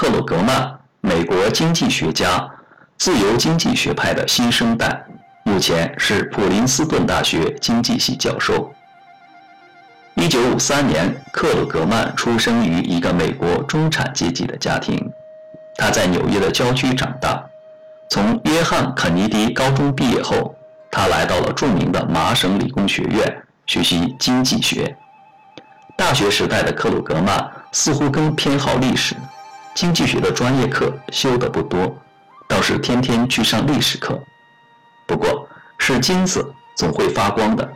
克鲁格曼，美国经济学家，自由经济学派的新生代，目前是普林斯顿大学经济系教授。一九五三年，克鲁格曼出生于一个美国中产阶级的家庭。他在纽约的郊区长大。从约翰肯尼迪高中毕业后，他来到了著名的麻省理工学院学习经济学。大学时代的克鲁格曼似乎更偏好历史，经济学的专业课修得不多，倒是天天去上历史课。不过，是金子总会发光的。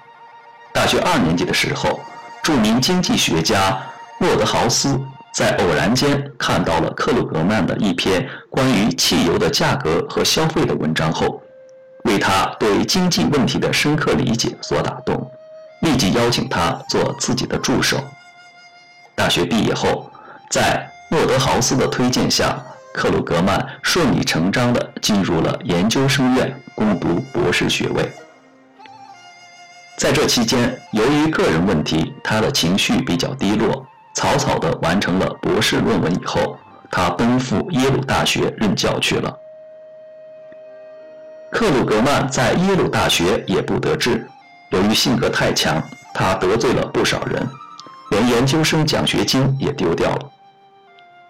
大学二年级的时候。著名经济学家沃德豪斯在偶然间看到了克鲁格曼的一篇关于汽油的价格和消费的文章后，为他对经济问题的深刻理解所打动，立即邀请他做自己的助手。大学毕业后，在沃德豪斯的推荐下，克鲁格曼顺理成章地进入了研究生院攻读博士学位。在这期间，由于个人问题，他的情绪比较低落，草草地完成了博士论文以后，他奔赴耶鲁大学任教去了。克鲁格曼在耶鲁大学也不得志，由于性格太强，他得罪了不少人，连研究生奖学金也丢掉了。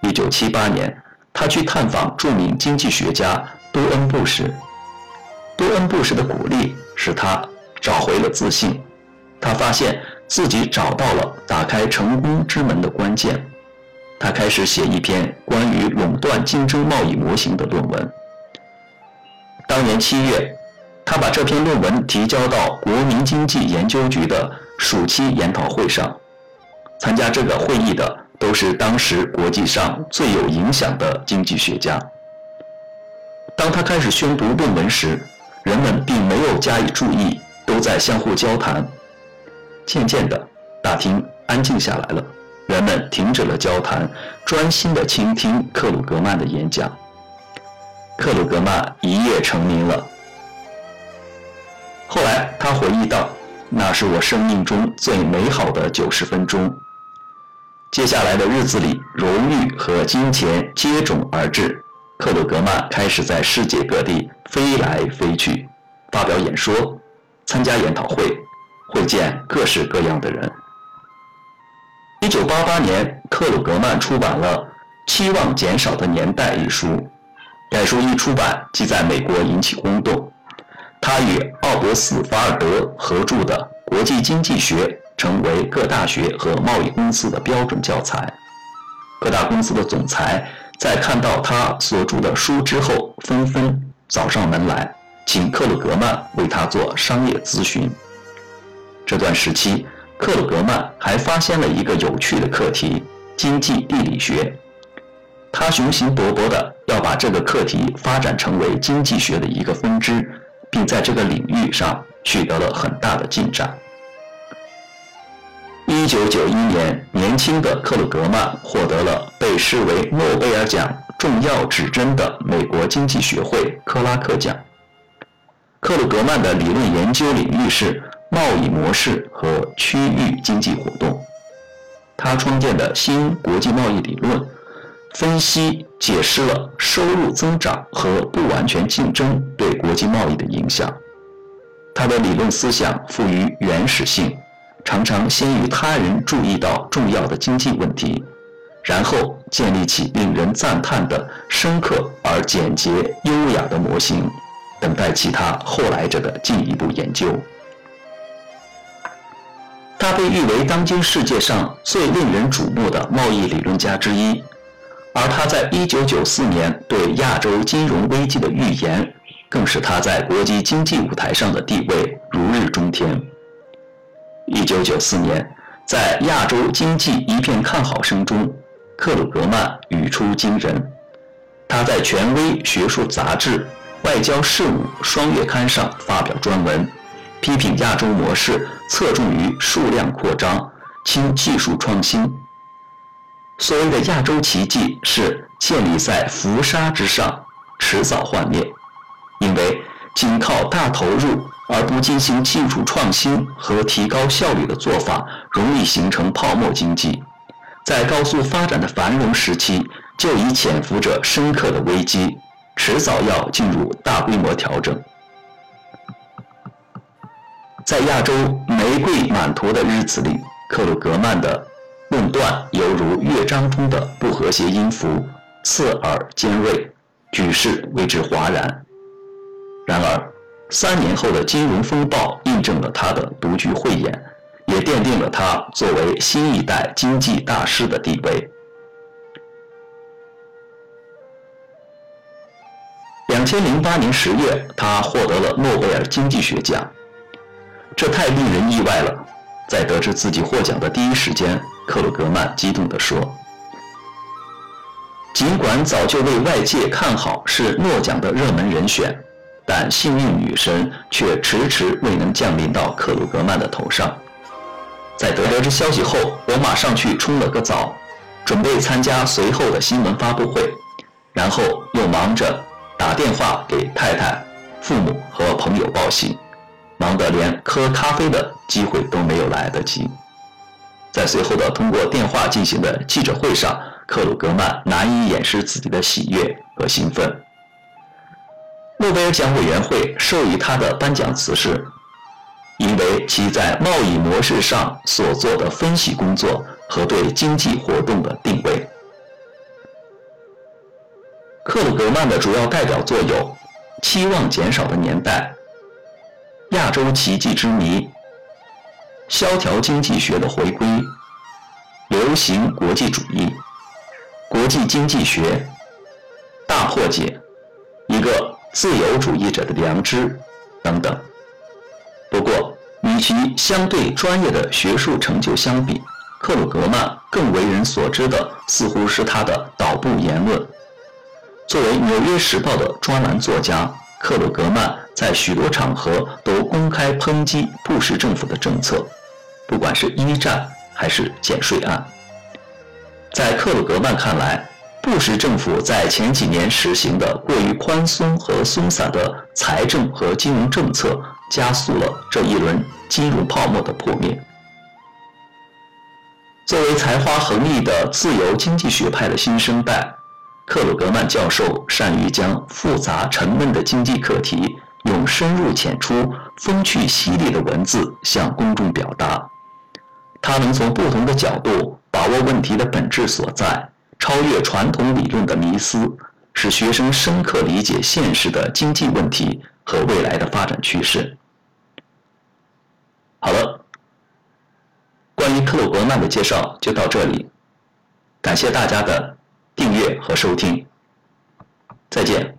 一九七八年，他去探访著名经济学家多恩布什，多恩布什的鼓励使他。找回了自信，他发现自己找到了打开成功之门的关键。他开始写一篇关于垄断竞争贸易模型的论文。当年七月，他把这篇论文提交到国民经济研究局的暑期研讨会上。参加这个会议的都是当时国际上最有影响的经济学家。当他开始宣读论文时，人们并没有加以注意。都在相互交谈，渐渐的，大厅安静下来了，人们停止了交谈，专心的倾听克鲁格曼的演讲。克鲁格曼一夜成名了。后来他回忆道：“那是我生命中最美好的九十分钟。”接下来的日子里，荣誉和金钱接踵而至，克鲁格曼开始在世界各地飞来飞去，发表演说。参加研讨会，会见各式各样的人。一九八八年，克鲁格曼出版了《期望减少的年代》一书。该书一出版即在美国引起轰动。他与奥伯斯·法尔德合著的《国际经济学》成为各大学和贸易公司的标准教材。各大公司的总裁在看到他所著的书之后，纷纷找上门来。请克鲁格曼为他做商业咨询。这段时期，克鲁格曼还发现了一个有趣的课题——经济地理学。他雄心勃勃地要把这个课题发展成为经济学的一个分支，并在这个领域上取得了很大的进展。一九九一年，年轻的克鲁格曼获得了被视为诺贝尔奖重要指针的美国经济学会克拉克奖。克鲁格曼的理论研究领域是贸易模式和区域经济活动。他创建的新国际贸易理论，分析解释了收入增长和不完全竞争对国际贸易的影响。他的理论思想富于原始性，常常先于他人注意到重要的经济问题，然后建立起令人赞叹的深刻而简洁优雅的模型。等待其他后来者的进一步研究。他被誉为当今世界上最令人瞩目的贸易理论家之一，而他在1994年对亚洲金融危机的预言，更使他在国际经济舞台上的地位如日中天。1994年，在亚洲经济一片看好声中，克鲁格曼语出惊人。他在权威学术杂志。外交事务双月刊上发表专文，批评亚洲模式侧重于数量扩张，轻技术创新。所谓的亚洲奇迹是建立在浮沙之上，迟早幻灭。因为仅靠大投入而不进行技术创新和提高效率的做法，容易形成泡沫经济。在高速发展的繁荣时期，就已潜伏着深刻的危机，迟早要进入大规模调整。在亚洲玫瑰满途的日子里，克鲁格曼的论断犹如乐章中的不和谐音符，刺耳尖锐，举世为之哗然。然而，三年后的金融风暴印证了他的独具慧眼，也奠定了他作为新一代经济大师的地位。两千零八年十月，他获得了诺贝尔经济学奖。这太令人意外了！在得知自己获奖的第一时间，克鲁格曼激动地说：“尽管早就为外界看好是诺奖的热门人选，但幸运女神却迟迟未能降临到克鲁格曼的头上。在得知消息后，我马上去冲了个澡，准备参加随后的新闻发布会，然后又忙着打电话给太太、父母和朋友报喜。”忙得连喝咖啡的机会都没有来得及。在随后的通过电话进行的记者会上，克鲁格曼难以掩饰自己的喜悦和兴奋。诺贝尔奖委员会授予他的颁奖词是：“因为其在贸易模式上所做的分析工作和对经济活动的定位。”克鲁格曼的主要代表作有《期望减少的年代》。亚洲奇迹之谜，萧条经济学的回归，流行国际主义，国际经济学，大破解，一个自由主义者的良知等等。不过，与其相对专业的学术成就相比，克鲁格曼更为人所知的似乎是他的导部言论。作为《纽约时报》的专栏作家。克鲁格曼在许多场合都公开抨击布什政府的政策，不管是一战还是减税案。在克鲁格曼看来，布什政府在前几年实行的过于宽松和松散的财政和金融政策，加速了这一轮金融泡沫的破灭。作为才华横溢的自由经济学派的新生代。克鲁格曼教授善于将复杂沉闷的经济课题用深入浅出、风趣犀利的文字向公众表达。他能从不同的角度把握问题的本质所在，超越传统理论的迷思，使学生深刻理解现实的经济问题和未来的发展趋势。好了，关于克鲁格曼的介绍就到这里，感谢大家的。订阅和收听。再见